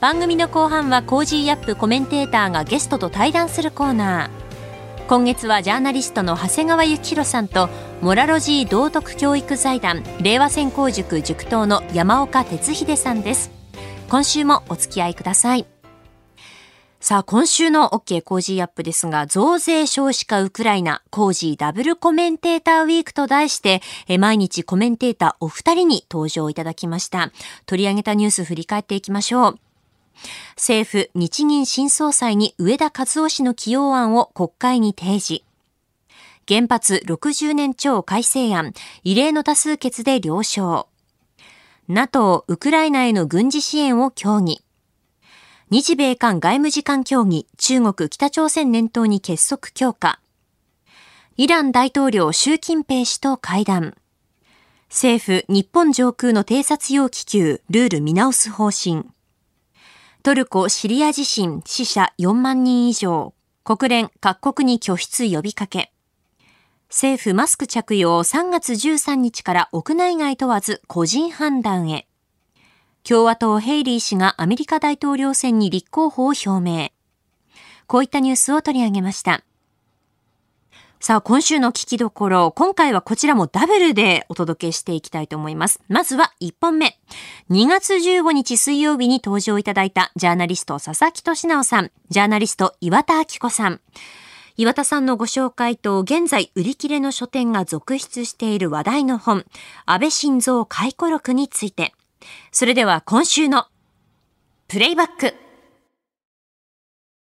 番組の後半は Cozy up コメンテーターがゲストと対談するコーナー今月はジャーナリストの長谷川幸洋さんとモラロジー道徳教育財団令和専攻塾塾頭の山岡鉄秀さんです今週もお付き合いくださいさあ、今週の OK Cozy up ですが、増税少子化ウクライナ Cozy ダブルコメンテーターウィークと題して、毎日コメンテーターお二人に登場いただきました。取り上げたニュース振り返っていきましょう。政府、日銀新総裁に上田和夫氏の起用案を国会に提示。原発60年超改正案、異例の多数決で了承。NATO、ウクライナへの軍事支援を協議。日米韓外務次官協議、中国、北朝鮮念頭に結束強化。イラン大統領習近平氏と会談。政府、日本上空の偵察用気球、ルール見直す方針。トルコ・シリア地震死者4万人以上。国連各国に拠出呼びかけ。政府マスク着用3月13日から屋内外問わず個人判断へ。共和党ヘイリー氏がアメリカ大統領選に立候補を表明。こういったニュースを取り上げました。さあ、今週の聞きどころ、今回はこちらもダブルでお届けしていきたいと思います。まずは1本目。2月15日水曜日に登場いただいたジャーナリスト佐々木俊直さん、ジャーナリスト岩田明子さん。岩田さんのご紹介と現在売り切れの書店が続出している話題の本、安倍晋三回顧録について。それでは今週のプレイバック。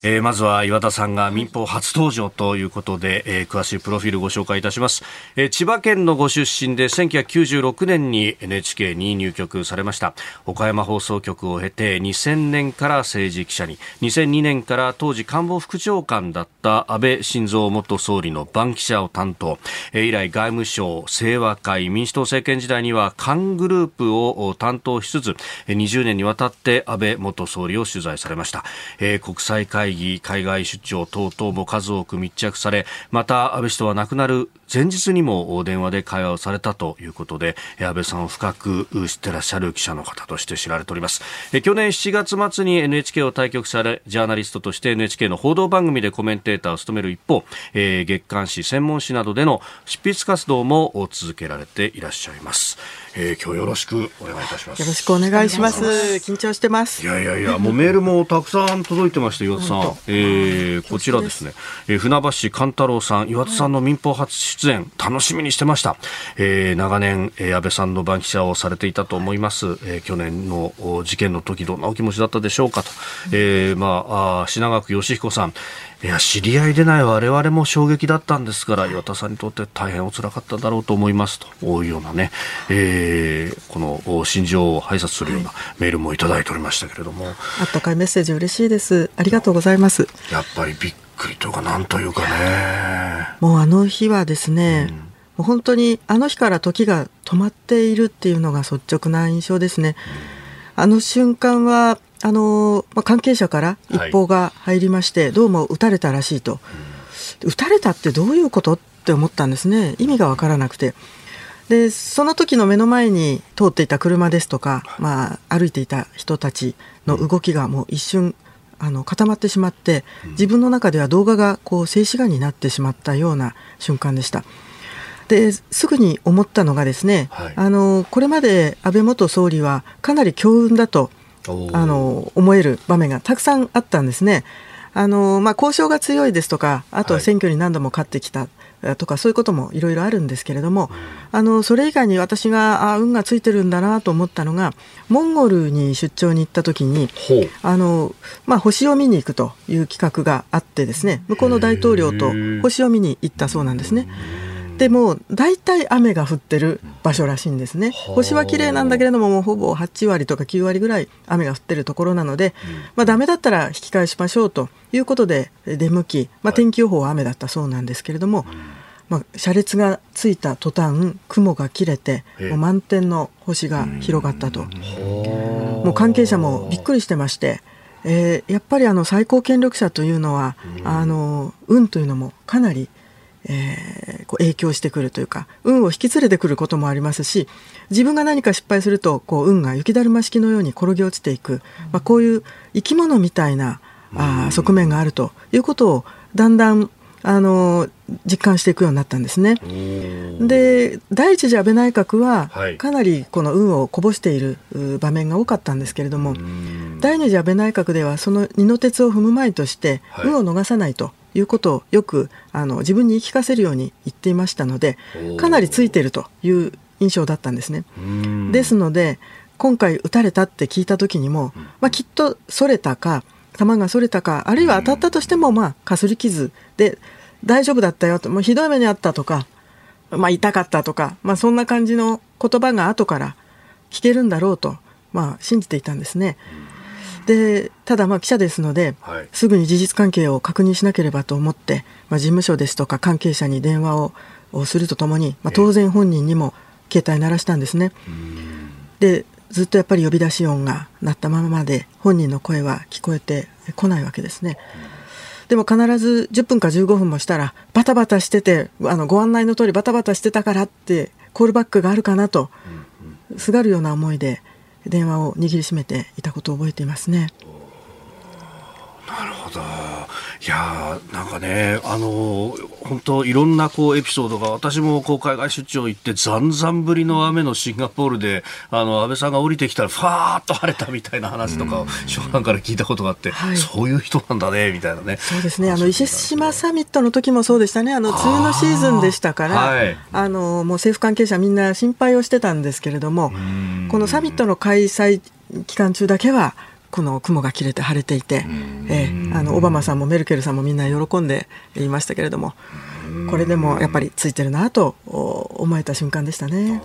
えー、まずは岩田さんが民放初登場ということで、えー、詳しいプロフィールご紹介いたします、えー、千葉県のご出身で1996年に NHK に入局されました。岡山放送局を経て2000年から政治記者に2002年から当時官房副長官だった安倍晋三元総理の番記者を担当、えー、以来外務省清和会民主党政権時代には官グループを担当しつつ20年にわたって安倍元総理を取材されました、えー、国際会会議、海外出張等々も数多く密着され、また安倍氏とは亡くなる前日にも電話で会話をされたということで、安倍さんを深く知ってらっしゃる記者の方として知られております。去年7月末に NHK を退局され、ジャーナリストとして NHK の報道番組でコメンテーターを務める一方、えー、月刊誌、専門誌などでの執筆活動も続けられていらっしゃいます。えー、今日よろしくお願いいたします。よろしくお願いします。緊張してます。いやいやいや、もうメールもたくさん届いてまして、岩田さん。えー、こちらですね、えー、船橋勘太郎さん、岩田さんの民放初出演、楽しみにしてました。えー、長年、えー、安倍さんの番記者をされていたと思います。えー、去年の事件の時、どんなお気持ちだったでしょうかと。えー、まあ、あ品川区義彦さん、いや知り合いでない我々も衝撃だったんですから岩田さんにとって大変お辛かっただろうと思いますと。いうようなね、えー、この心情を拝察するようなメールもいただいておりましたけれども、あったかいメッセージ嬉しいです。ありがとうございます。やっぱりびっくりとかなんというかね。もうあの日はですね、うん、もう本当にあの日から時が止まっているっていうのが率直な印象ですね、うん、あの瞬間はあのまあ、関係者から一報が入りまして、はい、どうも撃たれたらしいと、うん、撃たれたってどういうこと？って思ったんですね。意味が分からなくて。でその時の目の前に通っていた車ですとか、まあ、歩いていた人たちの動きがもう一瞬あの固まってしまって自分の中では動画がこう静止画になってしまったような瞬間でした。ですぐに思ったのがですね、はい、あのこれまで安倍元総理はかなり強運だとあの思える場面がたくさんあったんですね。あのまあ、交渉が強いですとか、あとは選挙に何度も勝ってきた。とかそういうこともいろいろあるんですけれども、あのそれ以外に私があ運がついてるんだなと思ったのがモンゴルに出張に行った時にあの、まあ、星を見に行くという企画があってですね向こうの大統領と星を見に行ったそうなんですね。でも大体雨が降ってる場所らしいんですね。星は綺麗なんだけれどももうほぼ8割とか9割ぐらい雨が降ってるところなので、まあ、ダメだったら引き返しましょうということで出向き、まあ、天気予報は雨だったそうなんですけれども、まあ、車列がついた途端雲が切れてもう満天の星が広がったと。もう関係者もびっくりしてましてえー、やっぱりあの最高権力者というのは、うん、あの運というのもかなり、えー、こう影響してくるというか運を引き連れてくることもありますし自分が何か失敗するとこう運が雪だるま式のように転げ落ちていく、まあ、こういう生き物みたいなあ側面があるということをだんだんあの実感していくようになったんですね。で第一次安倍内閣はかなりこの運をこぼしている場面が多かったんですけれども、第二次安倍内閣ではその二の鉄を踏む前として運を逃さないということをよくあの自分に言い聞かせるように言っていましたのでかなりついているという印象だったんですね。ですので今回撃たれたって聞いた時にも、まあ、きっとそれたか弾がそれたかあるいは当たったとしてもまあかすり傷で大丈夫だったよともうひどい目にあったとか、まあ、痛かったとか、まあ、そんな感じの言葉が後から聞けるんだろうと、まあ、信じていたんですね。でただまあ記者ですので、はい、すぐに事実関係を確認しなければと思って、まあ、事務所ですとか関係者に電話ををするとともに、まあ、当然本人にも携帯鳴らしたんですね。でずっとやっぱり呼び出し音が鳴ったままで本人の声は聞こえてこないわけですね。でも必ず10分か15分もしたらバタバタしててあのご案内の通りバタバタしてたからってコールバックがあるかなとすがるような思いで電話を握りしめていたことを覚えていますね。なるほど。いやなんかね、あの本当いろんなこうエピソードが、私もこう海外出張行って、ざんざんぶりの雨のシンガポールで、あの、安倍さんが降りてきたら、ふわーっと晴れたみたいな話とかを、翔さんから聞いたことがあって、はい、そういう人なんだね、みたいなね。そうですね、あの、伊勢志摩サミットの時もそうでしたね、あの、梅雨のシーズンでしたから、はい、あの、もう政府関係者みんな心配をしてたんですけれども、このサミットの開催期間中だけは、この雲が切れて晴れていて、えー、あのオバマさんもメルケルさんもみんな喜んでいましたけれどもこれでもやっぱりついてるなと思えた瞬間でしたね。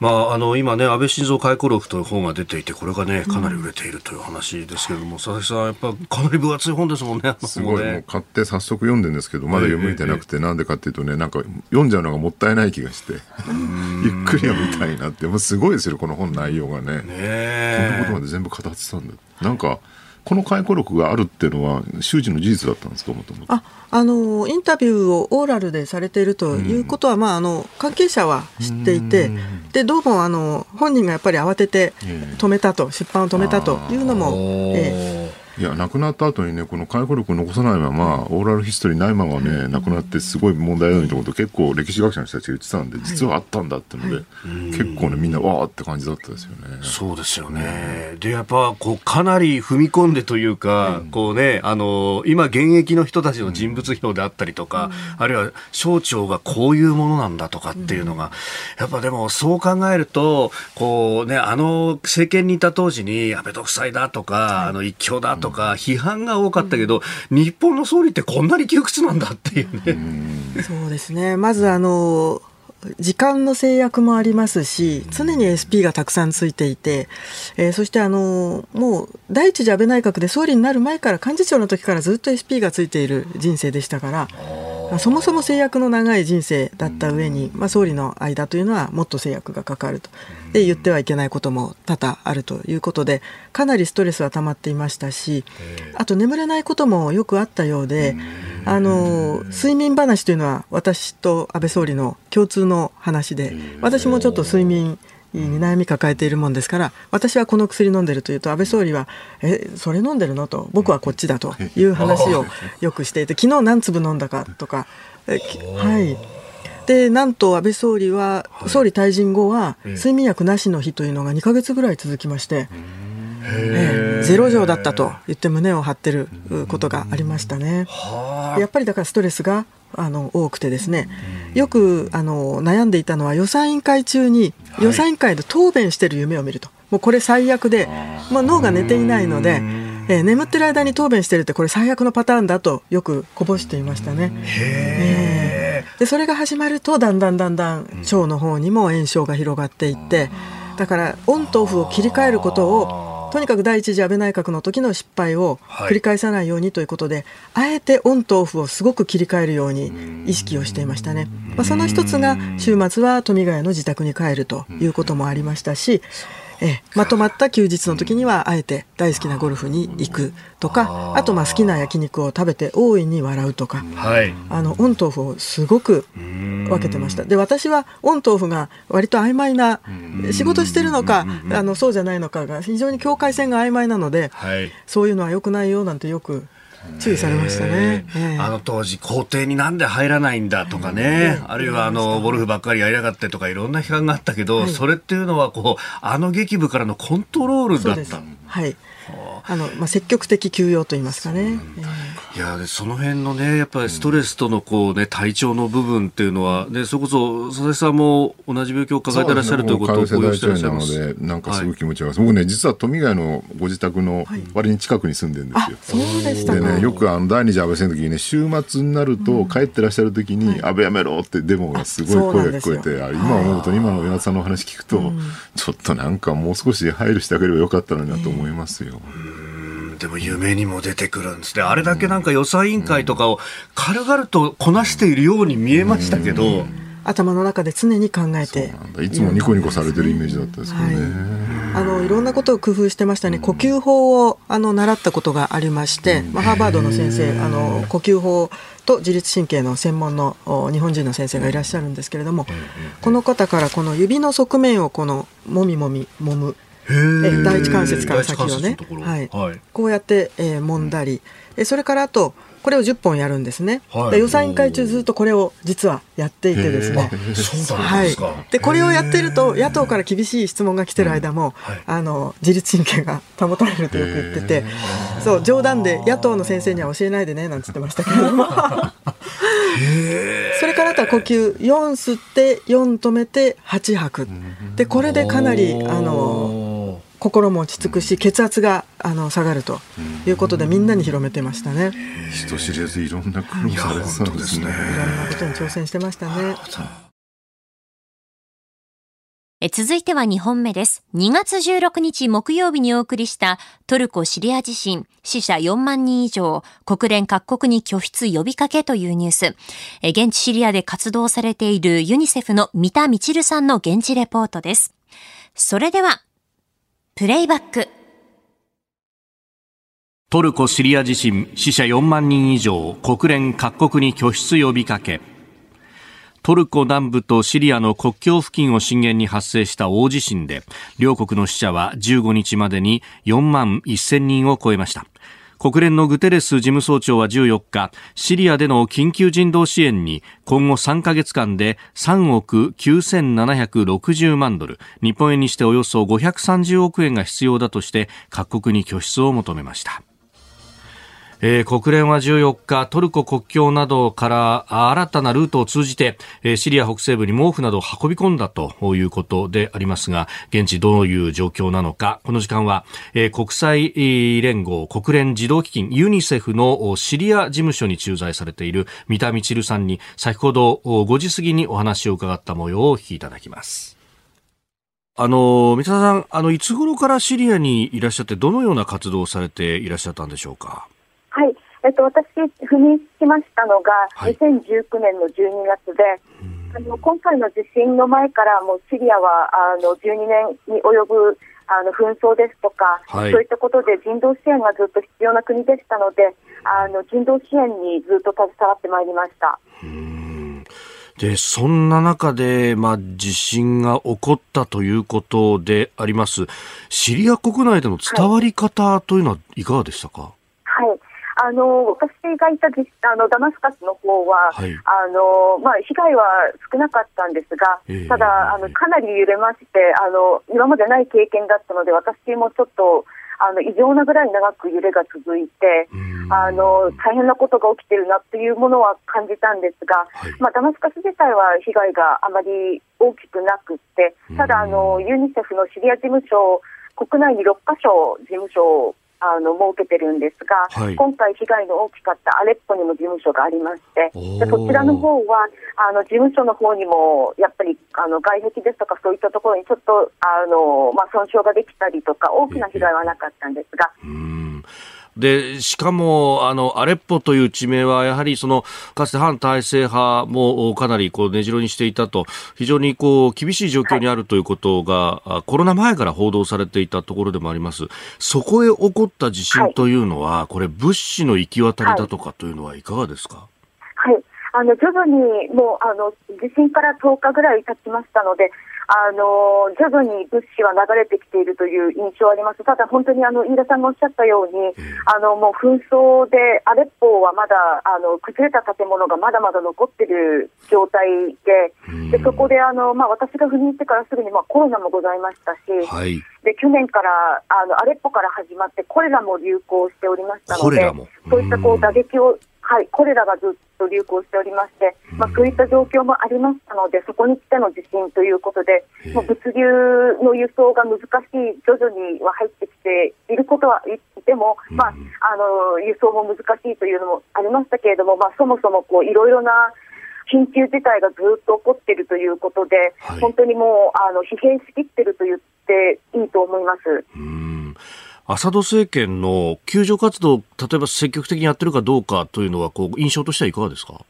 まあ、あの今ね、安倍晋三回顧録という本が出ていて、これがね、かなり売れているという話ですけれども、うん、佐々木さん、やっぱかなり分厚い本ですもんね、すごい、ね、もう買って早速読んでるんですけど、まだ読めてなくて、なんでかっていうとね、なんか読んじゃうのがもったいない気がして、ゆっくり読みたいなって、もうすごいですよ、この本内容がね。ねこんなことまで全部語ってたんだ。なんかこの回顧録があるっていうのは周知の事実だったんですかもともと？ああのインタビューをオーラルでされているということは、うん、まあ、あの関係者は知っていて、でどうもあの本人がやっぱり慌てて止めたと、出版を止めたというのも、えーいや亡くなった後にねこの回顧録を残さないままオーラルヒストリーないままね亡くなってすごい問題だよってこと結構歴史学者の人たちが言ってたんで実はあったんだってので、はい、結構ねみんなわーって感じだったですよね。そうですよね。でやっぱこうかなり踏み込んでというか、うん、こうねあの今現役の人たちの人物評であったりとか、うん、あるいは省庁がこういうものなんだとかっていうのが、うん、やっぱでもそう考えるとこうねあの政権にいた当時に安倍独裁だとか、はい、あの一強だとかとか批判が多かったけど、うん、日本の総理ってこんなに窮屈なんだっていうね。うそうですねまずあの時間の制約もありますし、常に SP がたくさんついていて、えー、そしてあのもう第一次安倍内閣で総理になる前から幹事長の時からずっと SP がついている人生でしたから。そもそも制約の長い人生だった上に、まあ、総理の間というのはもっと制約がかかると。で言ってはいけないことも多々あるということでかなりストレスは溜まっていましたしあと眠れないこともよくあったようであの睡眠話というのは私と安倍総理の共通の話で私もちょっと睡眠に悩み抱えているもんですから私はこの薬飲んでるというと安倍総理は「えそれ飲んでるの?」と「僕はこっちだ」という話をよくしていて昨日何粒飲んだかとかはいでなんと安倍総理は総理退陣後は睡眠薬なしの日というのが2か月ぐらい続きまして。えゼロ錠だったと言って胸を張ってることがありましたね。やっぱりだからストレスがあの多くてですね、よくあの悩んでいたのは予算委員会中に予算委員会で答弁している夢を見ると、もうこれ最悪で、まあ、脳が寝ていないので、えー、眠ってる間に答弁してるってこれ最悪のパターンだとよくこぼしていましたね。へでそれが始まるとだんだんだんだん腸の方にも炎症が広がっていって、だからオンとオフを切り替えることをとにかく第一次安倍内閣の時の失敗を繰り返さないようにということで、はい、あえてオンとオフをすごく切り替えるように意識をしていましたね。まあ、その一つが週末は富ヶ谷の自宅に帰るということもありましたし、えまとまった休日の時にはあえて大好きなゴルフに行くとかあとまあ好きな焼肉を食べて大いに笑うとか、はい、あのオンとオフをすごく分けてました。で私はオンとオフが割と曖昧な仕事してるのかあのそうじゃないのかが非常に境界線が曖昧なので、はい、そういうのはよくないよなんてよく注意されましたね、えー、あの当時校庭になんで入らないんだとかね、あるいはあのゴルフばっかりやりやがってとかいろんな批判があったけど、はい、それっていうのはこうあの劇部からのコントロールだったはい。あ。のまあ、積極的休養と言いますかね。いやその辺のねやっぱりストレスとのこう、ね、体調の部分っていうのは、ね、それこそ佐々木さんも同じ病気を抱えていらっしゃるということを公表してらっしゃいます。なのでなんかすごい気持ちが、はい、僕ね実は富ヶ谷のご自宅の割に近くに住んでるんですよ。そうでしたでねよくあの第二次安倍戦の時にね週末になると帰ってらっしゃる時に、うん、安倍やめろってデモがすごい声が聞こえて今思うと今の岩田さんの話聞くと、ちょっとなんかもう少し配慮してあげればよかったのになと思いますよ。うんでも夢にも出てくるんです。ね。あれだけなんか予算委員会とかを軽々とこなしているように見えましたけど。頭の中で常に考えて。いつもニコニコされてるイメージだったですけどね、はい、あのいろんなことを工夫してましたね、呼吸法をあの習ったことがありまして、まあ、ハーバードの先生あの呼吸法と自律神経の専門の日本人の先生がいらっしゃるんですけれども、この方からこの指の側面をこのもみもみもむ第一関節から先をね、はい、はい、こうやって、えー、揉んだり、えそれからあとこれを10本やるんですね、はい、予算委員会中ずっとこれを実はやっていてですね。はい、でこれをやってると野党から厳しい質問が来てる間も、はい、あの自律神経が保たれるとよく言っててそう冗談で野党の先生には教えないでねなんて言ってましたけれども。それからあとは呼吸。4吸って4止めて8吐く。でこれでかなりあの心も落ち着くし血圧があの下がるということでみんなに広めてましたね。人知れずいろんな苦労されてたんですね。いろんなことに挑戦してましたね。え続いては2本目です。2月16日木曜日にお送りしたトルコ・シリア地震、死者4万人以上、国連各国に拠出呼びかけというニュース。え現地シリアで活動されているユニセフの三田みちるさんの現地レポートです。それではプレイバック。トルコ・シリア地震死者4万人以上国連各国に拠出呼びかけ。トルコ南部とシリアの国境付近を震源に発生した大地震で両国の死者は15日までに4万1000人を超えました。国連のグテレス事務総長は14日、シリアでの緊急人道支援に今後3ヶ月間で3億9760万ドル、日本円にしておよそ530億円が必要だとして各国に拠出を求めました。えー、国連は14日トルコ国境などから新たなルートを通じて、えー、シリア北西部に毛布などを運び込んだということでありますが現地どういう状況なのかこの時間は、えー、国際連合国連児童基金ユニセフのシリア事務所に駐在されている三田充さんに先ほど5時過ぎにお話を伺った模様をお聞きいただきます。あの、三田さん、あの、いつ頃からシリアにいらっしゃって、どのような活動をされていらっしゃったんでしょうか？はい、えっと、私、赴任しましたのが、2019年の12月で、あの今回の地震の前からもうシリアはあの12年に及ぶあの紛争ですとか、はい、そういったことで人道支援がずっと必要な国でしたので、あの人道支援にずっと携わってまいりました。で、そんな中で、まあ、地震が起こったということであります。シリア国内での伝わり方というのはいかがでしたか、はいあの私がいたあのダマスカスの方は、はい、あのまあ、被害は少なかったんですが、えー、ただあの、かなり揺れましてあの、今までない経験だったので、私もちょっとあの異常なぐらい長く揺れが続いて、あの大変なことが起きているなというものは感じたんですが、はい、まあ、ダマスカス自体は被害があまり大きくなくて、ただあの、ユニセフのシリア事務所、国内に6カ所事務所をあの設けてるんですが、はい、今回、被害の大きかったアレッポにも事務所がありまして、でそちらの方はあの事務所の方にもやっぱりあの外壁ですとかそういったところにちょっとあの、まあ、損傷ができたりとか大きな被害はなかったんですが。えーで、しかも、あの、アレッポという地名は、やはりその、かつて反体制派もかなりこう、根城にしていたと、非常にこう、厳しい状況にあるということが、はい、コロナ前から報道されていたところでもあります。そこへ起こった地震というのは、はい、これ、物資の行き渡りだとかというのはいかがですか？はい。あの、徐々にもう、あの、地震から10日ぐらい経ちましたので、あの徐々に物資は流れてきているという印象あります。ただ本当にあの飯田さんがおっしゃったように、あのもう紛争でアレッポはまだあの崩れた建物がまだまだ残っている状態で、でそこであのまあ私が赴任してからすぐにまあコロナもございましたし、はい、で去年からあのアレッポから始まってコレラも流行しておりましたので、そういったこう打撃をはい、コレラがずっと流行しておりまして、まあ、そういった状況もありましたので、そこに来ての地震ということで、もう物流の輸送が難しい、徐々には入ってきていることはいても、まあ、あの輸送も難しいというのもありましたけれども、まあ、そもそもこういろいろな緊急事態がずっと起こっているということで、はい、本当にもうあの疲弊しきっていると言っていいと思います。アサド政権の救助活動、例えば積極的にやってるかどうかというのは、こう印象としてはいかがですか？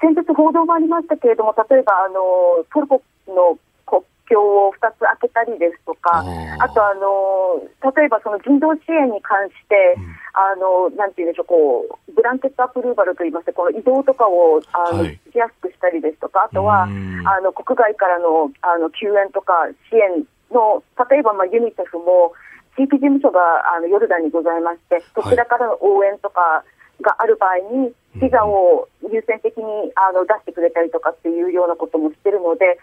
先日報道もありましたけれども、例えばあのトルコの国境を2つ開けたりですとか、あとあの、例えばその人道支援に関して、うん、あのなんていうんでしょうこう、ブランケットアプルーバルといいまして、この移動とかをあの、はい、しやすくしたりですとか、あとはあの国外からのあの救援とか支援の、例えばまあユニセフも、地域事務所があのヨルダンにございまして、そちらからの応援とかがある場合に、ビザを優先的にあの出してくれたりとかっていうようなこともしてるので、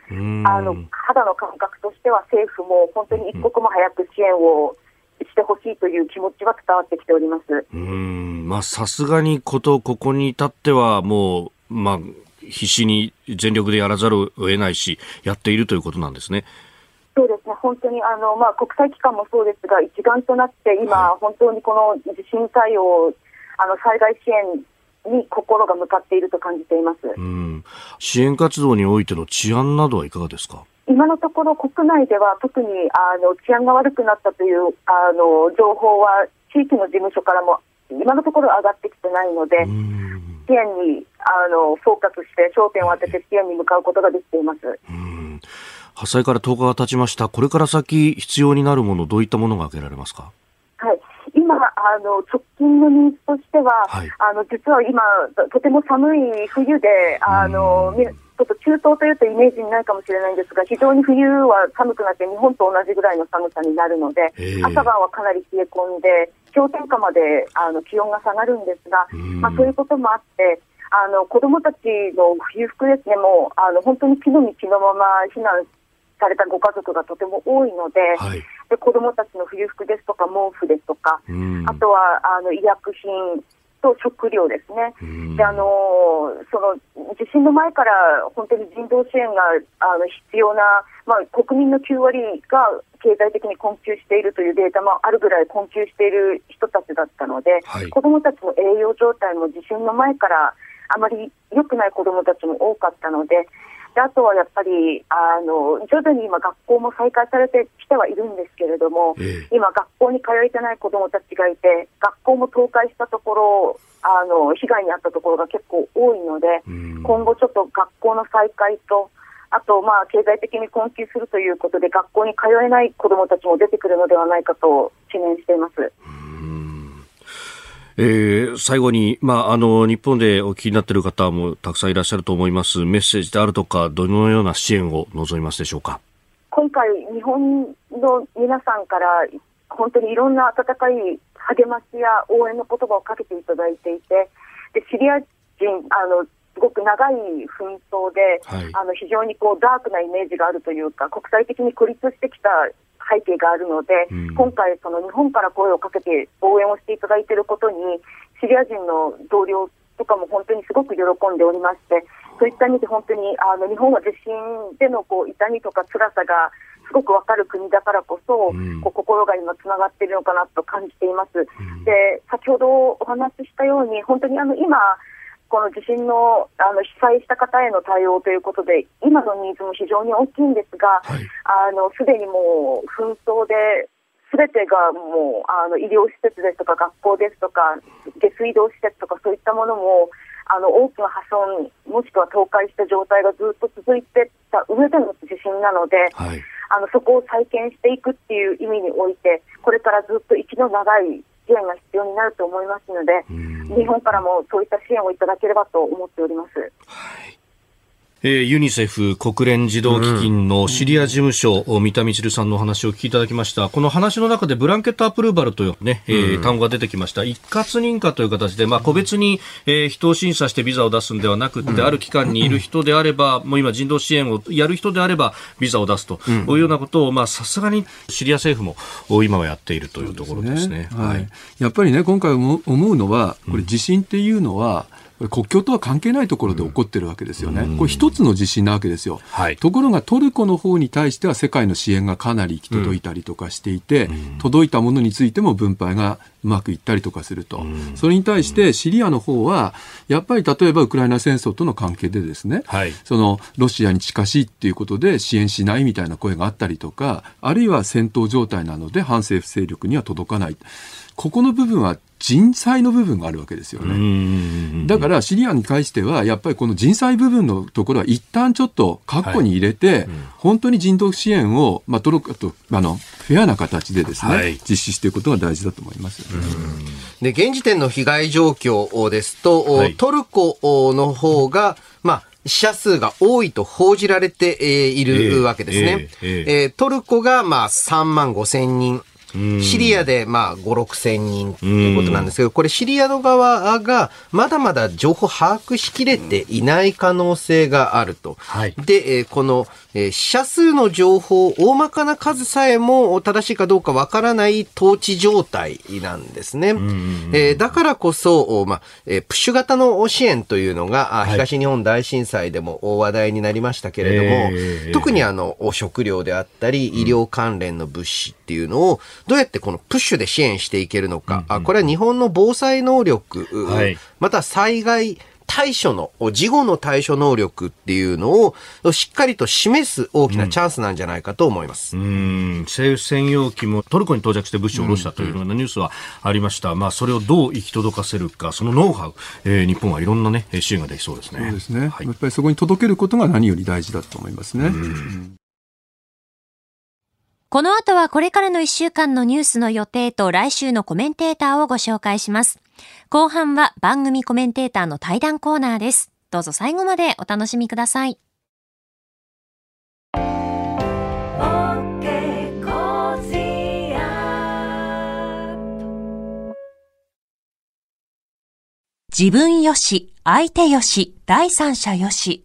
あの肌の感覚としては政府も本当に一刻も早く支援をしてほしいという気持ちは伝わってきております。うん。まあさすがにことここに至ってはもうまあ必死に全力でやらざるを得ないしやっているということなんですね。そうです。ね、本当にあの、まあ、国際機関もそうですが、一丸となって、今、はい、本当にこの地震対応、あの災害支援に心が向かっていると感じています、うん、支援活動においての治安などはいかがですか？今のところ、国内では特にあの治安が悪くなったというあの情報は、地域の事務所からも今のところ上がってきてないので、支援にあのフォーカスして、焦点を当てて支援に向かうことができています。うん発災から10日が経ちました。これから先必要になるもの、どういったものが挙げられますか？はい。今、あの、直近のニーズとしては、はい、あの、実は今、とても寒い冬で、あの、ちょっと中東というとイメージにないかもしれないんですが、非常に冬は寒くなって日本と同じぐらいの寒さになるので、朝晩はかなり冷え込んで、氷点下まであの気温が下がるんですが、まあ、そういうこともあって、あの子どもたちの冬服ですね、もうあの本当に木の実のまま避難されたご家族がとても多いので、はい、で子どもたちの冬服ですとか毛布ですとか、あとはあの医薬品と食料ですね、であのその地震の前から本当に人道支援があの必要な、まあ、国民の9割が経済的に困窮しているというデータもあるぐらい困窮している人たちだったので、はい、子どもたちの栄養状態も地震の前からあまり良くない子どもたちも多かったので、であとはやっぱりあの徐々に今、学校も再開されてきてはいるんですけれども、え今、学校に通えてない子どもたちがいて、学校も倒壊したところ、あの被害に遭ったところが結構多いので、今後、ちょっと学校の再開と、あと、まあ、経済的に困窮するということで、学校に通えない子どもたちも出てくるのではないかと懸念しています。えー、最後に、まあ、あの、日本でお聞きになっている方もたくさんいらっしゃると思います。メッセージであるとか、どのような支援を望みますでしょうか？今回、日本の皆さんから、本当にいろんな温かい励ましや応援の言葉をかけていただいていて、でシリア人、あの、すごく長い紛争で、はい、あの非常にこうダークなイメージがあるというか、国際的に孤立してきた背景があるので、うん、今回、その日本から声をかけて応援をしていただいていることに、シリア人の同僚とかも本当にすごく喜んでおりまして、そういった意味で本当にあの日本は地震でのこう痛みとか辛さがすごくわかる国だからこそ、うん、こう心が今つながっているのかなと感じています。うん、で、先ほどお話ししたように、本当にあの今、この地震のあの被災した方への対応ということで、今のニーズも非常に大きいんですが、はい、あのすでにもう紛争ですべてがもうあの医療施設ですとか学校ですとか下水道施設とかそういったものもあの大きな破損もしくは倒壊した状態がずっと続いてた上での地震なので、はい、あのそこを再建していくっていう意味においてこれからずっと息の長い支援が必要になると思いますので日本からもそういった支援をいただければと思っております。はいえー、ユニセフ国連児童基金のシリア事務所、うん、三田充さんのお話を聞きいただきました。この話の中でブランケットアプルーバルというね、えー、単語が出てきました。一括認可という形で、まあ、個別に、えー、人を審査してビザを出すんではなくて、ある期間にいる人であれば、もう今人道支援をやる人であれば、ビザを出すというようなことを、まあ、さすがにシリア政府も今はやっているというところですね。すね。はい。やっぱりね、今回思うのは、これ地震っていうのは、国境とは関係ないところで起こってるわけですよね、うん、これ一つの地震なわけですよ、はい、ところがトルコの方に対しては世界の支援がかなり行き届いたりとかしていて、うん、届いたものについても分配がうまくいったりとかすると、うん、それに対してシリアの方はやっぱり例えばウクライナ戦争との関係でですね、はい、そのロシアに近しいっていうことで支援しないみたいな声があったりとかあるいは戦闘状態なので反政府勢力には届かないここの部分は人災の部分があるわけですよね。だからシリアに関しては、やっぱりこの人災部分のところは一旦ちょっと括弧に入れて、はい。うん、本当に人道支援を、まあ、トルコと、あの、フェアな形でですね、はい、実施していくことが大事だと思います、で、現時点の被害状況ですと、はい、トルコの方が、まあ、死者数が多いと報じられているわけですね。えーえー、トルコがまあ3万5千人。シリアでまあ5、6千人ということなんですけど、これシリアの側がまだまだ情報把握しきれていない可能性があると。はい、で、この死者数の情報、大まかな数さえも正しいかどうかわからない統治状態なんですね。えだからこそ、まあ、プッシュ型の支援というのが、東日本大震災でも話題になりましたけれども、はい、特にあの食料であったり医療関連の物資っていうのをどうやってこのプッシュで支援していけるのか、うんうん、これは日本の防災能力、はい、また災害対処の、事後の対処能力っていうのをしっかりと示す大きなチャンスなんじゃないかと思います。うん、政府専用機もトルコに到着して物資を下ろしたというようなニュースはありました。うん、まあ、それをどう行き届かせるか、そのノウハウ、えー、日本はいろんなね、支援ができそうですね。そうですね。はい、やっぱりそこに届けることが何より大事だと思いますね。うんこの後はこれからの1週間のニュースの予定と来週のコメンテーターをご紹介します。後半は番組コメンテーターの対談コーナーです。どうぞ最後までお楽しみください。自分よし、相手よし、第三者よし。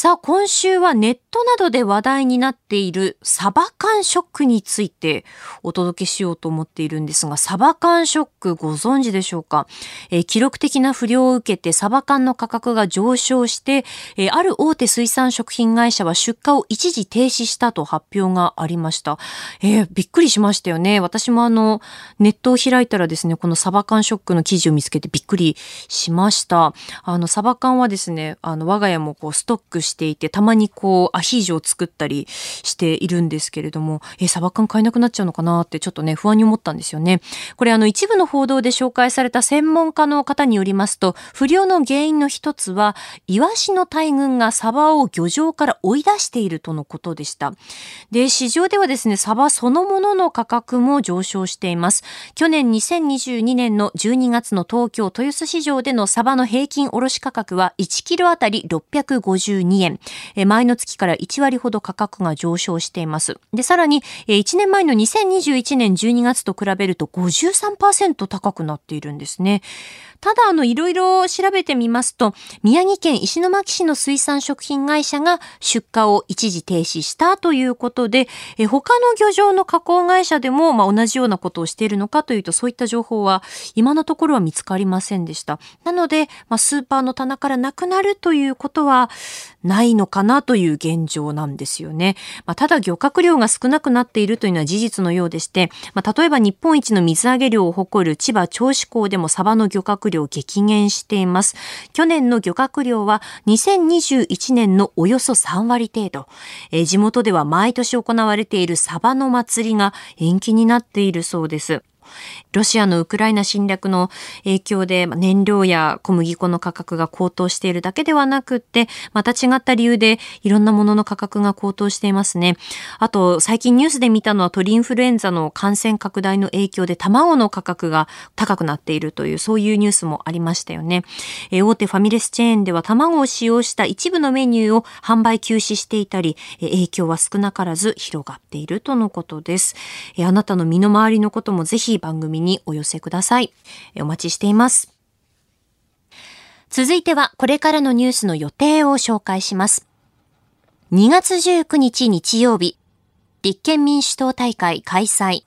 さあ、今週はネットなどで話題になっているサバ缶ショックについてお届けしようと思っているんですが、サバ缶ショックご存知でしょうか、えー、記録的な不良を受けてサバ缶の価格が上昇して、えー、ある大手水産食品会社は出荷を一時停止したと発表がありました。えー、びっくりしましたよね。私もあの、ネットを開いたらですね、このサバ缶ショックの記事を見つけてびっくりしました。あの、サバ缶はですね、あの、我が家もこうストックしていて、たまにこう、アヒージョを作ったりしているんですけれども、えサバ缶買えなくなっちゃうのかなってちょっとね、不安に思ったんですよね。これあの、一部の報道で紹介された専門家の方によりますと、不良の原因の一つは、イワシの大群がサバを漁場から追い出しているとのことでした。で、市場ではですね、サバそのものの価格も上昇しています。去年2022年の12月の東京豊洲市場でのサバの平均卸価格は1キロあたり652円。前の月から1割ほど価格が上昇しています。で、さらに、1年前の2021年12月と比べると53%高くなっているんですね。ただ、あの、いろいろ調べてみますと、宮城県石巻市の水産食品会社が出荷を一時停止したということで、え他の漁場の加工会社でも、まあ、同じようなことをしているのかというと、そういった情報は今のところは見つかりませんでした。なので、まあ、スーパーの棚からなくなるということはないのかなという現状なんですよね。まあ、ただ漁獲量が少なくなっているというのは事実のようでして、まあ、例えば日本一の水揚げ量を誇る千葉銚子港でもサバの漁獲量激減しています。去年の漁獲量は2021年のおよそ3割程度。え地元では毎年行われているサバの祭りが延期になっているそうです。ロシアのウクライナ侵略の影響で燃料や小麦粉の価格が高騰しているだけではなくて、また違った理由でいろんなものの価格が高騰していますね。あと、最近ニュースで見たのは鳥インフルエンザの感染拡大の影響で卵の価格が高くなっているという、そういうニュースもありましたよね。大手ファミレスチェーンでは卵を使用した一部のメニューを販売休止していたり、影響は少なからず広がっているとのことです。あなたの身の回りのこともぜひ番組にお寄せください。お待ちしています。続いてはこれからのニュースの予定を紹介します。2月19日日曜日、立憲民主党大会開催。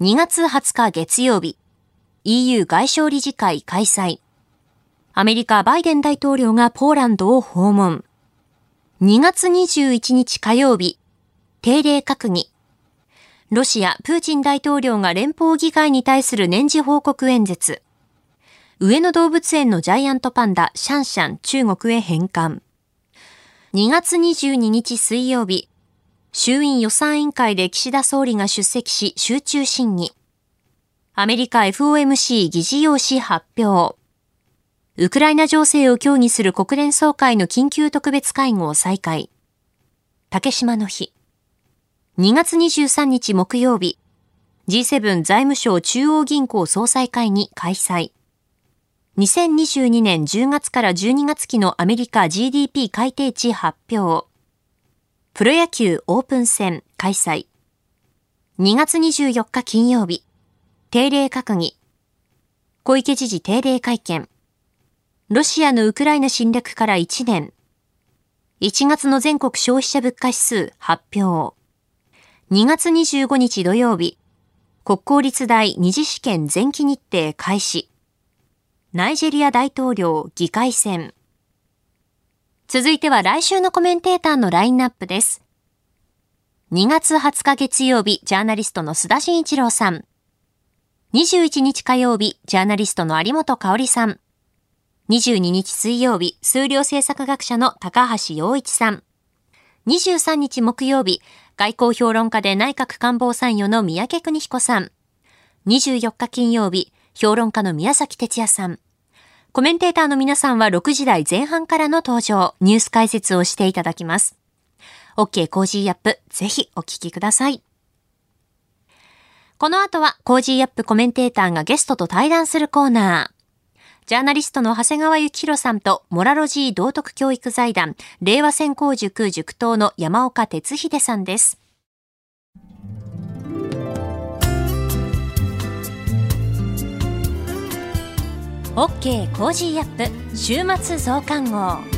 2月20日月曜日、EU 外相理事会開催。アメリカバイデン大統領がポーランドを訪問。2月21日火曜日、定例閣議。ロシア、プーチン大統領が連邦議会に対する年次報告演説。上野動物園のジャイアントパンダ、シャンシャン、中国へ返還。2月22日水曜日、衆院予算委員会で岸田総理が出席し集中審議。アメリカ FOMC 議事要旨発表。ウクライナ情勢を協議する国連総会の緊急特別会合再開。竹島の日。2月23日木曜日、G7 財務省中央銀行総裁会議開催。2022年10月から12月期のアメリカ GDP 改定値発表。プロ野球オープン戦開催。2月24日金曜日、定例閣議。小池知事定例会見。ロシアのウクライナ侵略から1年。1月の全国消費者物価指数発表。2月25日土曜日、国公立大二次試験前期日程開始。ナイジェリア大統領議会選。続いては来週のコメンテーターのラインナップです。2月20日月曜日、ジャーナリストの須田慎一郎さん。21日火曜日、ジャーナリストの有本香里さん。22日水曜日、数量政策学者の高橋洋一さん。23日木曜日、外交評論家で内閣官房参与の宮家邦彦さん。24日金曜日、評論家の宮崎哲弥さん。コメンテーターの皆さんは6時台前半からの登場、ニュース解説をしていただきます。OK コージーアップ、ぜひお聞きください。この後は Cozy up コメンテーターがゲストと対談するコーナー。ジャーナリストの長谷川幸洋さんと、モラロジー道徳教育財団、令和専攻塾塾頭の山岡哲秀さんです。オッケーコージーアップ週末増刊号。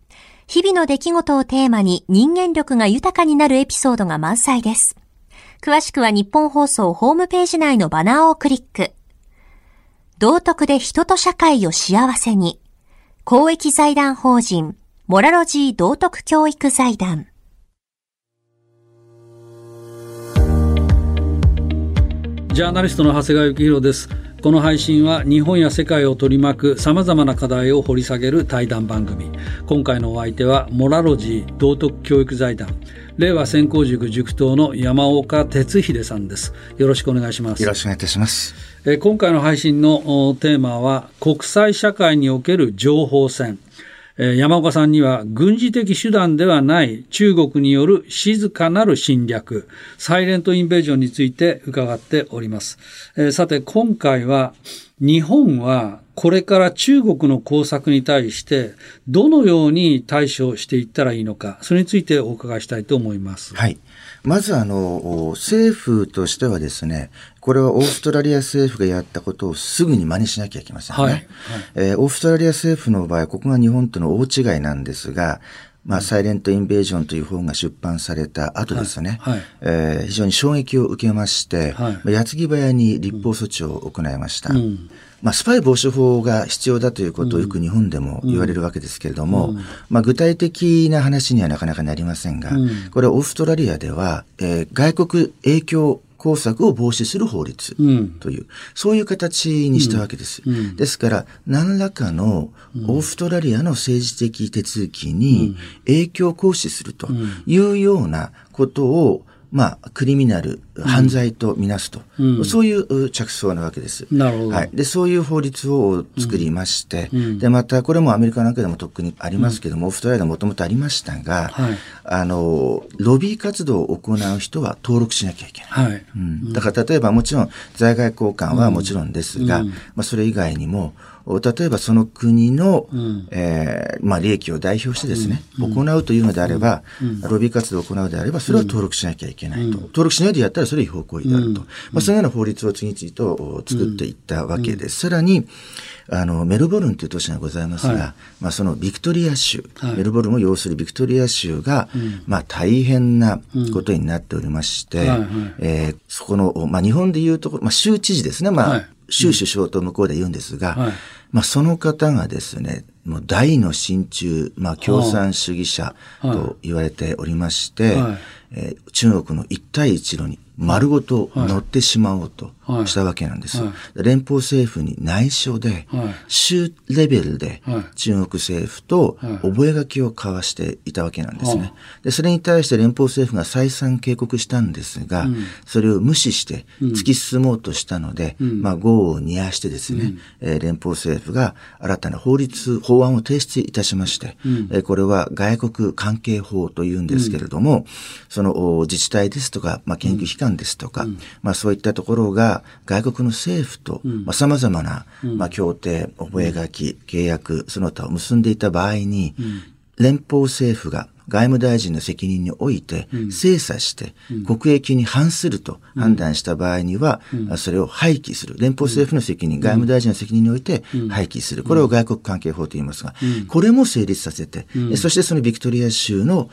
日々の出来事をテーマに人間力が豊かになるエピソードが満載です。詳しくは日本放送ホームページ内のバナーをクリック。道徳で人と社会を幸せに。公益財団法人、モラロジー道徳教育財団。ジャーナリストの長谷川幸宏です。この配信は日本や世界を取り巻く様々な課題を掘り下げる対談番組。今回のお相手は、モラロジー道徳教育財団、令和専攻塾塾頭の山岡哲秀さんです。よろしくお願いします。よろしくお願いいたします。え今回の配信のテーマは、国際社会における情報戦。山岡さんには軍事的手段ではない中国による静かなる侵略、サイレントインベージョンについて伺っております。えさて、今回は日本はこれから中国の工作に対してどのように対処していったらいいのか、それについてお伺いしたいと思います。はい。まずあの、政府としてはですね、これはオーストラリア政府がやったことをすぐに真似しなきゃいけませんね。はい。はい、えー、オーストラリア政府の場合、ここが日本との大違いなんですが、まあ、サイレント・インベージョンという本が出版された後ですね、はい。はい、えー、非常に衝撃を受けまして、はい、矢継ぎ早に立法措置を行いました。うんまあ、スパイ防止法が必要だということをよく日本でも言われるわけですけれども、うん、まあ、具体的な話にはなかなかなりませんが、うん、これはオーストラリアでは、えー、外国影響工作を防止する法律という、うん、そういう形にしたわけです。うん、ですから、何らかのオーストラリアの政治的手続きに影響を行使するというようなことを、まあ、クリミナル、犯罪とみなすと、うん、そういう着想なわけです。なるほど。はい。で、そういう法律を作りまして、うん、で、また、これもアメリカなんかでもとっくにありますけども、オーストラリアでもともとありましたが、はい、あの、ロビー活動を行う人は登録しなきゃいけない。はい。うん、だから、例えばもちろん、在外交換はもちろんですが、まあ、それ以外にも、例えばその国の、うん、えー、まあ、利益を代表してですね、うん、行うというのであれば、うん、ロビー活動を行うのであれば、それは登録しなきゃいけないと。登録しないでやったらそれ違法行為であると。まあ、そのような法律を次々と作っていったわけです。さらに、あの、メルボルンという都市がございますが、はい、まあ、そのビクトリア州、はい、メルボルンを要するビクトリア州が、まあ、大変なことになっておりまして、えそこの、まあ、日本でいうところ、まあ、州知事ですね、まあ、州首相と向こうで言うんですが、はい、まあ、その方がですね、もう大の親中、まあ、共産主義者と言われておりまして、はい、えー、中国の一帯一路に丸ごと乗ってしまおうとしたわけなんです。連邦政府に内緒で、州レベルで中国政府と覚書を交わしていたわけなんですね。でそれに対して連邦政府が再三警告したんですが、うん、それを無視して突き進もうとしたので、うん、まあ、業を煮やしてですね、うん、えー、連邦政府が新たな法律、法案を提出いたしまして、うん、えー、これは外国関係法というんですけれども、その自治体ですとか、まあ、研究機関ですとか、うん、まあそういったところが外国の政府と、まあ様々な、まあ協定、覚書、契約、その他を結んでいた場合に、連邦政府が外務大臣の責任において精査して国益に反すると判断した場合には、それを廃棄する。連邦政府の責任、外務大臣の責任において廃棄する。これを外国関係法と言いますが、これも成立させて、そしてそのビクトリア州の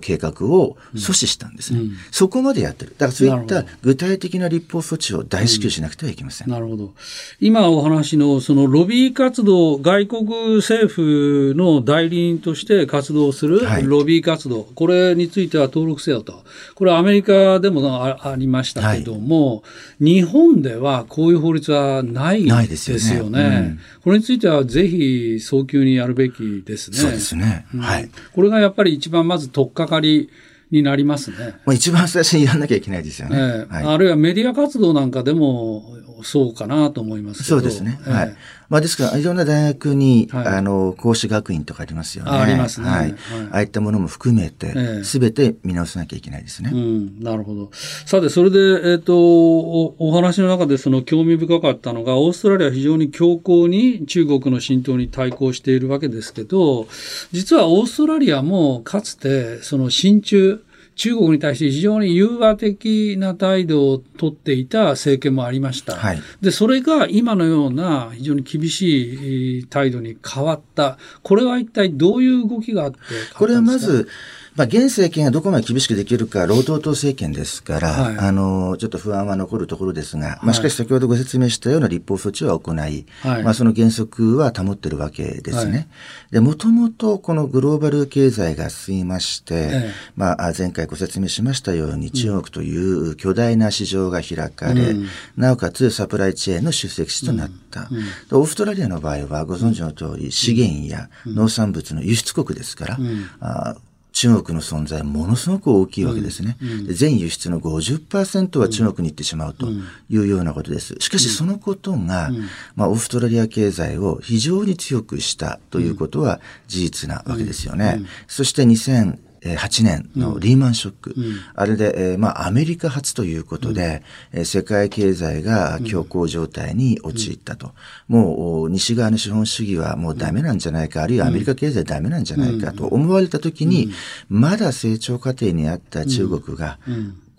計画を阻止したんですね。そこまでやってる。だからそういった具体的な立法措置を大至急しなくてはいけません。なるほど。今お話のそのロビー活動、外国政府の代理人として活動するロビー活動、これについては登録せよと。これはアメリカでもありましたけども、はい、日本ではこういう法律はないですよね。よねうん、これについてはぜひ早急にやるべきですね。そうですね。はい。これがやっぱり一番まず取っかかりになりますね。まあ、一番最初にやらなきゃいけないですよね、えーはい、あるいはメディア活動なんかでもそうかなと思いますそうですね。えー、はい。まあ、ですから、いろんな大学に、はい、あの、講師学院とかありますよね。ありますね。はい。ああいったものも含めて、すべて見直さなきゃいけないですね。うん、なるほど。さて、それで、えっ、ー、とお、お話の中でその興味深かったのが、オーストラリアは非常に強硬に中国の浸透に対抗しているわけですけど、実はオーストラリアもかつて、その親中、中国に対して非常に融和的な態度をとっていた政権もありました。はい、で、それが今のような非常に厳しい態度に変わった。これは一体どういう動きがあってこれはまず、まあ、現政権がどこまで厳しくできるか、労働党政権ですから、はい、あの、ちょっと不安は残るところですが、まあ、しかし先ほどご説明したような立法措置は行い、はい、まあ、その原則は保ってるわけですね。で、もともとこのグローバル経済が進みまして、まあ、前回ご説明しましたように、中国という巨大な市場が開かれ、うん、なおかつサプライチェーンの出席地となった。うん。うん、オーストラリアの場合は、ご存知の通り、資源や農産物の輸出国ですから、あ中国の存在ものすごく大きいわけですね。うんで全輸出の50%は中国に行ってしまうというようなことです。しかしそのことが、まあ、オーストラリア経済を非常に強くしたということは事実なわけですよね。そして2000 8年のリーマンショック、うん、あれで、えー、まあ、アメリカ初ということで、うん、世界経済が強硬状態に陥ったと、うん、もう西側の資本主義はもうダメなんじゃないか、あるいはアメリカ経済ダメなんじゃないかと思われたときに、まだ成長過程にあった中国が、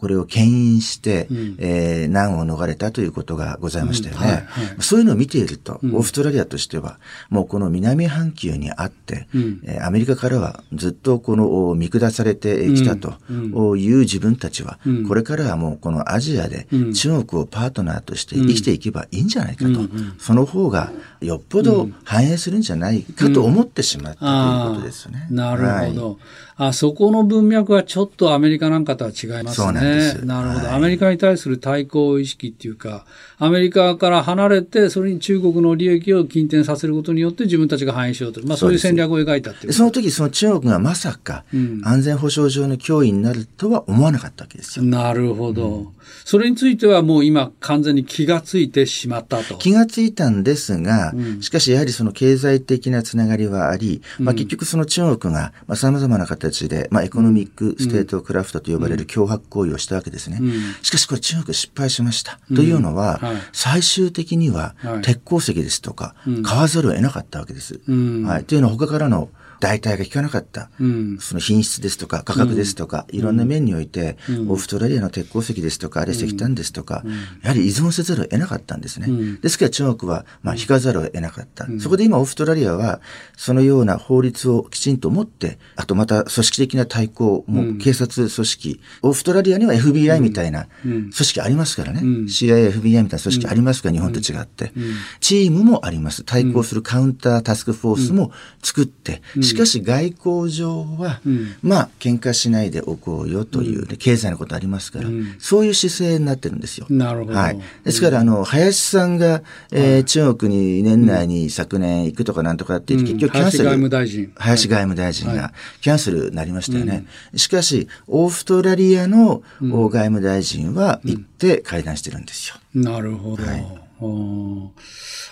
これを牽引して、うん、えー、難を逃れたということがございましたよね。うん。はいはい、そういうのを見ていると、うん、オーストラリアとしては、もうこの南半球にあって、うん、えー、アメリカからはずっとこの見下されてきたという自分たちは、これからはもうこのアジアで中国をパートナーとして生きていけばいいんじゃないかと、その方がよっぽど反映するんじゃないかと思ってしまったということですね。なるほど。はい。あそこの文脈はちょっとアメリカなんかとは違いますね。なんです。なるほど、はい、アメリカに対する対抗意識っていうか、アメリカから離れて、それに中国の利益を近転させることによって自分たちが反映しようと。まあそういう戦略を描いたっていうその時、その中国がまさか安全保障上の脅威になるとは思わなかったわけですよ。なるほど。うん、それについてはもう今完全に気がついてしまったと。気がついたんですが、うん、しかしやはりその経済的なつながりはあり、まあ結局その中国が様々な形で、まあ economic statecraft と呼ばれる脅迫行為をしたわけですね。しかしこれ中国失敗しました。というのは、最終的には鉄鉱石ですとか、買わざるを得なかったわけです。はい、というのは他からの代替が効かなかった、うん、その品質ですとか価格ですとか、うん、いろんな面において、うん、オーストラリアの鉄鉱石ですとか、あるいは石炭ですとか、やはり依存せざるを得なかったんですね。ですから中国は、まあ、引かざるを得なかった。そこで今、オーストラリアは、そのような法律をきちんと持って、あとまた組織的な対抗も警察組織、オーストラリアには FBI みたいな組織ありますからね。CIA、FBI みたいな組織ありますが、日本と違って。チームもあります。対抗するカウンタータスクフォースも作って、しかし外交上は、うん、まあ喧嘩しないでおこうよという、ね、経済のことありますから、うん、そういう姿勢になってるんですよ。なるほど。はい。ですから、あの、林さんが、えー、中国に年内に昨年行くとかなんとかって言って、結局キャンセル。林外務大臣。林外務大臣がキャンセルになりましたよね。しかし、オーストラリアの外務大臣は行って会談してるんですよ。なるほど。はい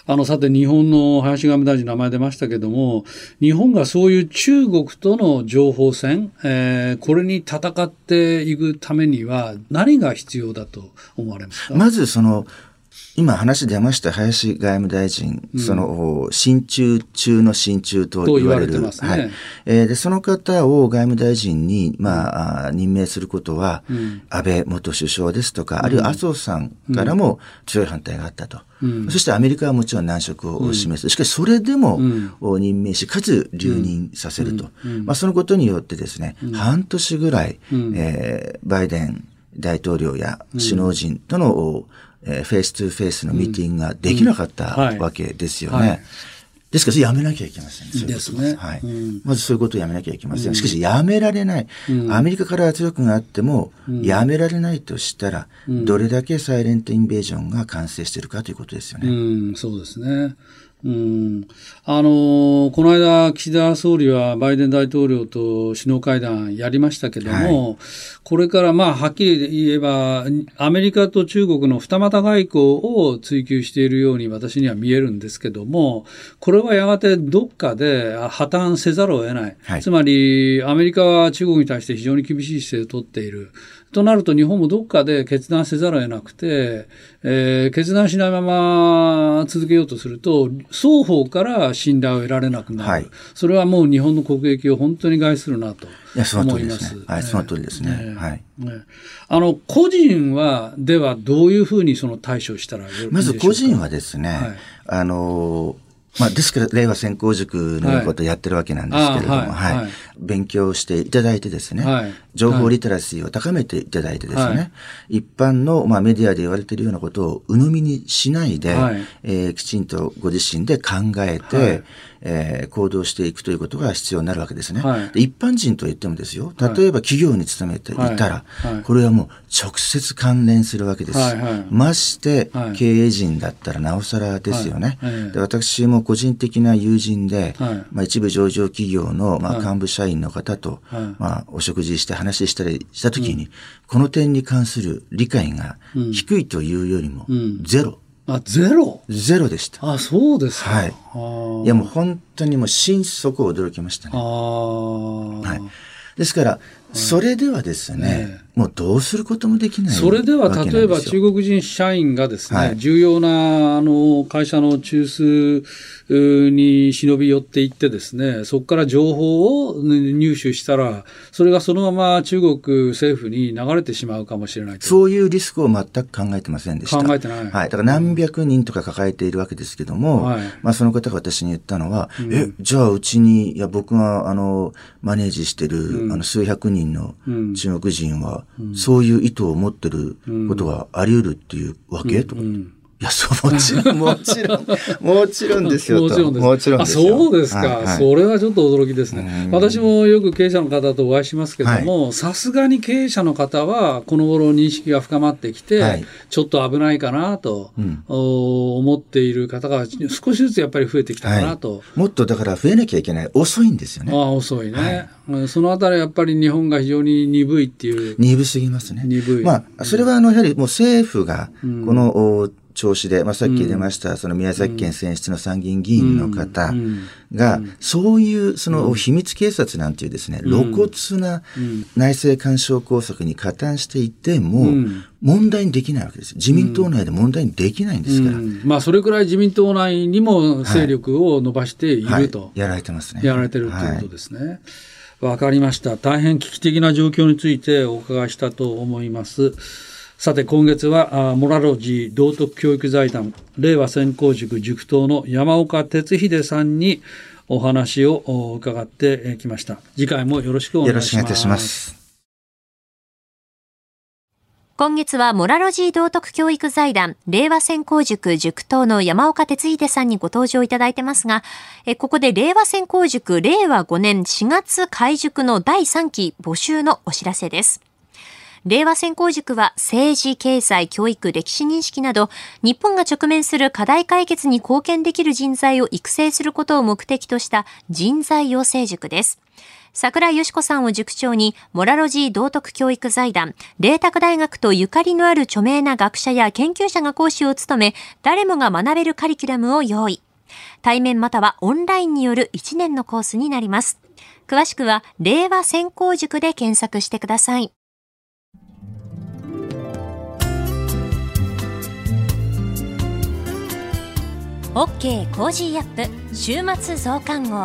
あの、さて、日本の林外務大臣の名前出ましたけども、日本がそういう中国との情報戦、えー、これに戦っていくためには、何が必要だと思われますか？まず、その、今話出ました林外務大臣、うん、その、親中中の親中と言われる。はい。えー、で、その方を外務大臣に、まあ、任命することは、うん、安倍元首相ですとか、あるいは麻生さんからも強い反対があったと。うん、そしてアメリカはもちろん難色を示す。しかし、それでも、任命し、かつ留任させると。まあ、そのことによってですね、半年ぐらい、えー、バイデン大統領や首脳陣との、えー、フェイス2フェイスのミーティングができなかったわけですよね。はいですから、やめなきゃいけません。ですね。はい、うん、まずそういうことをやめなきゃいけません。しかし、やめられない。うん、アメリカから圧力があっても、やめられないとしたら、どれだけサイレントインベージョンが完成しているかということですよね。うん、そうですね。うん。あのこの間、岸田総理はバイデン大統領と首脳会談やりましたけども、はい、これからまあはっきり言えば、アメリカと中国の二股外交を追求しているように私には見えるんですけども、これはやがてどっかで破綻せざるを得ない、はい、つまりアメリカは中国に対して非常に厳しい姿勢を取っている。となると日本もどっかで決断せざるを得なくて、えー、決断しないまま続けようとすると、双方から信頼を得られなくなる。はい、それはもう日本の国益を本当に害するなと思います。いはい、その通りですね。はい。ね、あの、個人は、ではどういうふうにその対処したらよいまず個人はですね、はい、あのまあ、ですから、令和専攻塾のことをやってるわけなんですけれども、はい、はい、勉強していただいてですね、はい、情報リテラシーを高めていただいてですね、一般の、まあ、メディアで言われているようなことを鵜呑みにしないで、はい、えー、きちんとご自身で考えて、えー、行動していくということが必要になるわけですね。はい、一般人と言ってもですよ、例えば企業に勤めていたら、はい、これはもう直接関連するわけです。はい。はい、まして、経営陣だったらなおさらですよね。で私も個人的な友人で、まあ、一部上場企業の、まあ、幹部社員の方と、まあ、お食事して話したりしたときに、うん、この点に関する理解が低いというよりも、ゼロ。あ、ゼロ？ゼロでした。あ、そうですか。はい。いや、もう本当にもう心底驚きましたね。はい。ですから、それではですね、もうどうすることもできないそれでは例えば中国人社員がですね、はい、重要なあの会社の中枢に忍び寄っていってですね、そこから情報を入手したら、それがそのまま中国政府に流れてしまうかもしれないそういうリスクを全く考えてませんでした。考えてない。はい。だから何百人とか抱えているわけですけども、はい、まあその方が私に言ったのは、うん、え、じゃあうちに、いや僕があの、マネージしてる、うん、あの数百人の中国人は、そういう意図を持ってることがあり得るっていうわけ、とか。いや、そう、もちろん、もちろん、もちろんですよ。もちろんです。もちろんですそうですか、はいはい、それはちょっと驚きですね。私もよく経営者の方とお会いしますけども、さすがに経営者の方は、この頃認識が深まってきて、はい、ちょっと危ないかなと、うん、思っている方が少しずつやっぱり増えてきたかなと。もっとだから増えなきゃいけない。遅いんですよね。ああ、遅いね。そのあたりやっぱり日本が非常に鈍いっていう。鈍すぎますね。鈍い。まあ、それはあの、やはりもう政府が、この、うん調子で、まあ、さっき出ました、その宮崎県選出の参議院議員の方が、そういうその秘密警察なんていうですね、露骨な内政干渉工作に加担していても、問題にできないわけです。自民党内で問題にできないんですから。まあ、それくらい自民党内にも勢力を伸ばしていると。やられてますね。やられてるということですね。わ、かりました。大変危機的な状況についてお伺いしたと思います。さて今月はモラロジー道徳教育財団令和専攻塾塾頭の山岡哲秀さんにお話を伺ってきました。次回もよろしくお願いします。ます。今月はモラロジー道徳教育財団令和専攻塾塾頭の山岡哲秀さんにご登場いただいてますが、えここで令和専攻塾令和5年4月開塾の第3期募集のお知らせです。令和専攻塾は政治、経済、教育、歴史認識など、日本が直面する課題解決に貢献できる人材を育成することを目的とした人材養成塾です。桜井よし子さんを塾長に、モラロジー道徳教育財団、麗澤大学とゆかりのある著名な学者や研究者が講師を務め、誰もが学べるカリキュラムを用意。対面またはオンラインによる1年のコースになります。詳しくは、令和専攻塾で検索してください。OK Cozy up 週末増刊号。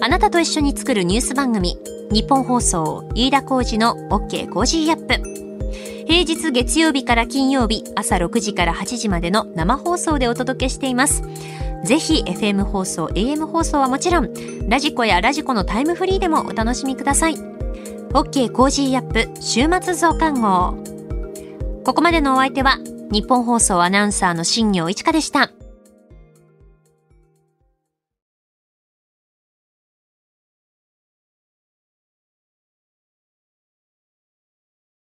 あなたと一緒に作るニュース番組日本放送飯田浩二の OK コージーアップ。平日月曜日から金曜日朝6時から8時までの生放送でお届けしています。ぜひ FM 放送、AM 放送はもちろん、ラジコやラジコのタイムフリーでもお楽しみください。OK Cozy up 週末増刊号。ここまでのお相手は、ニッポン放送アナウンサーの新行市佳でした。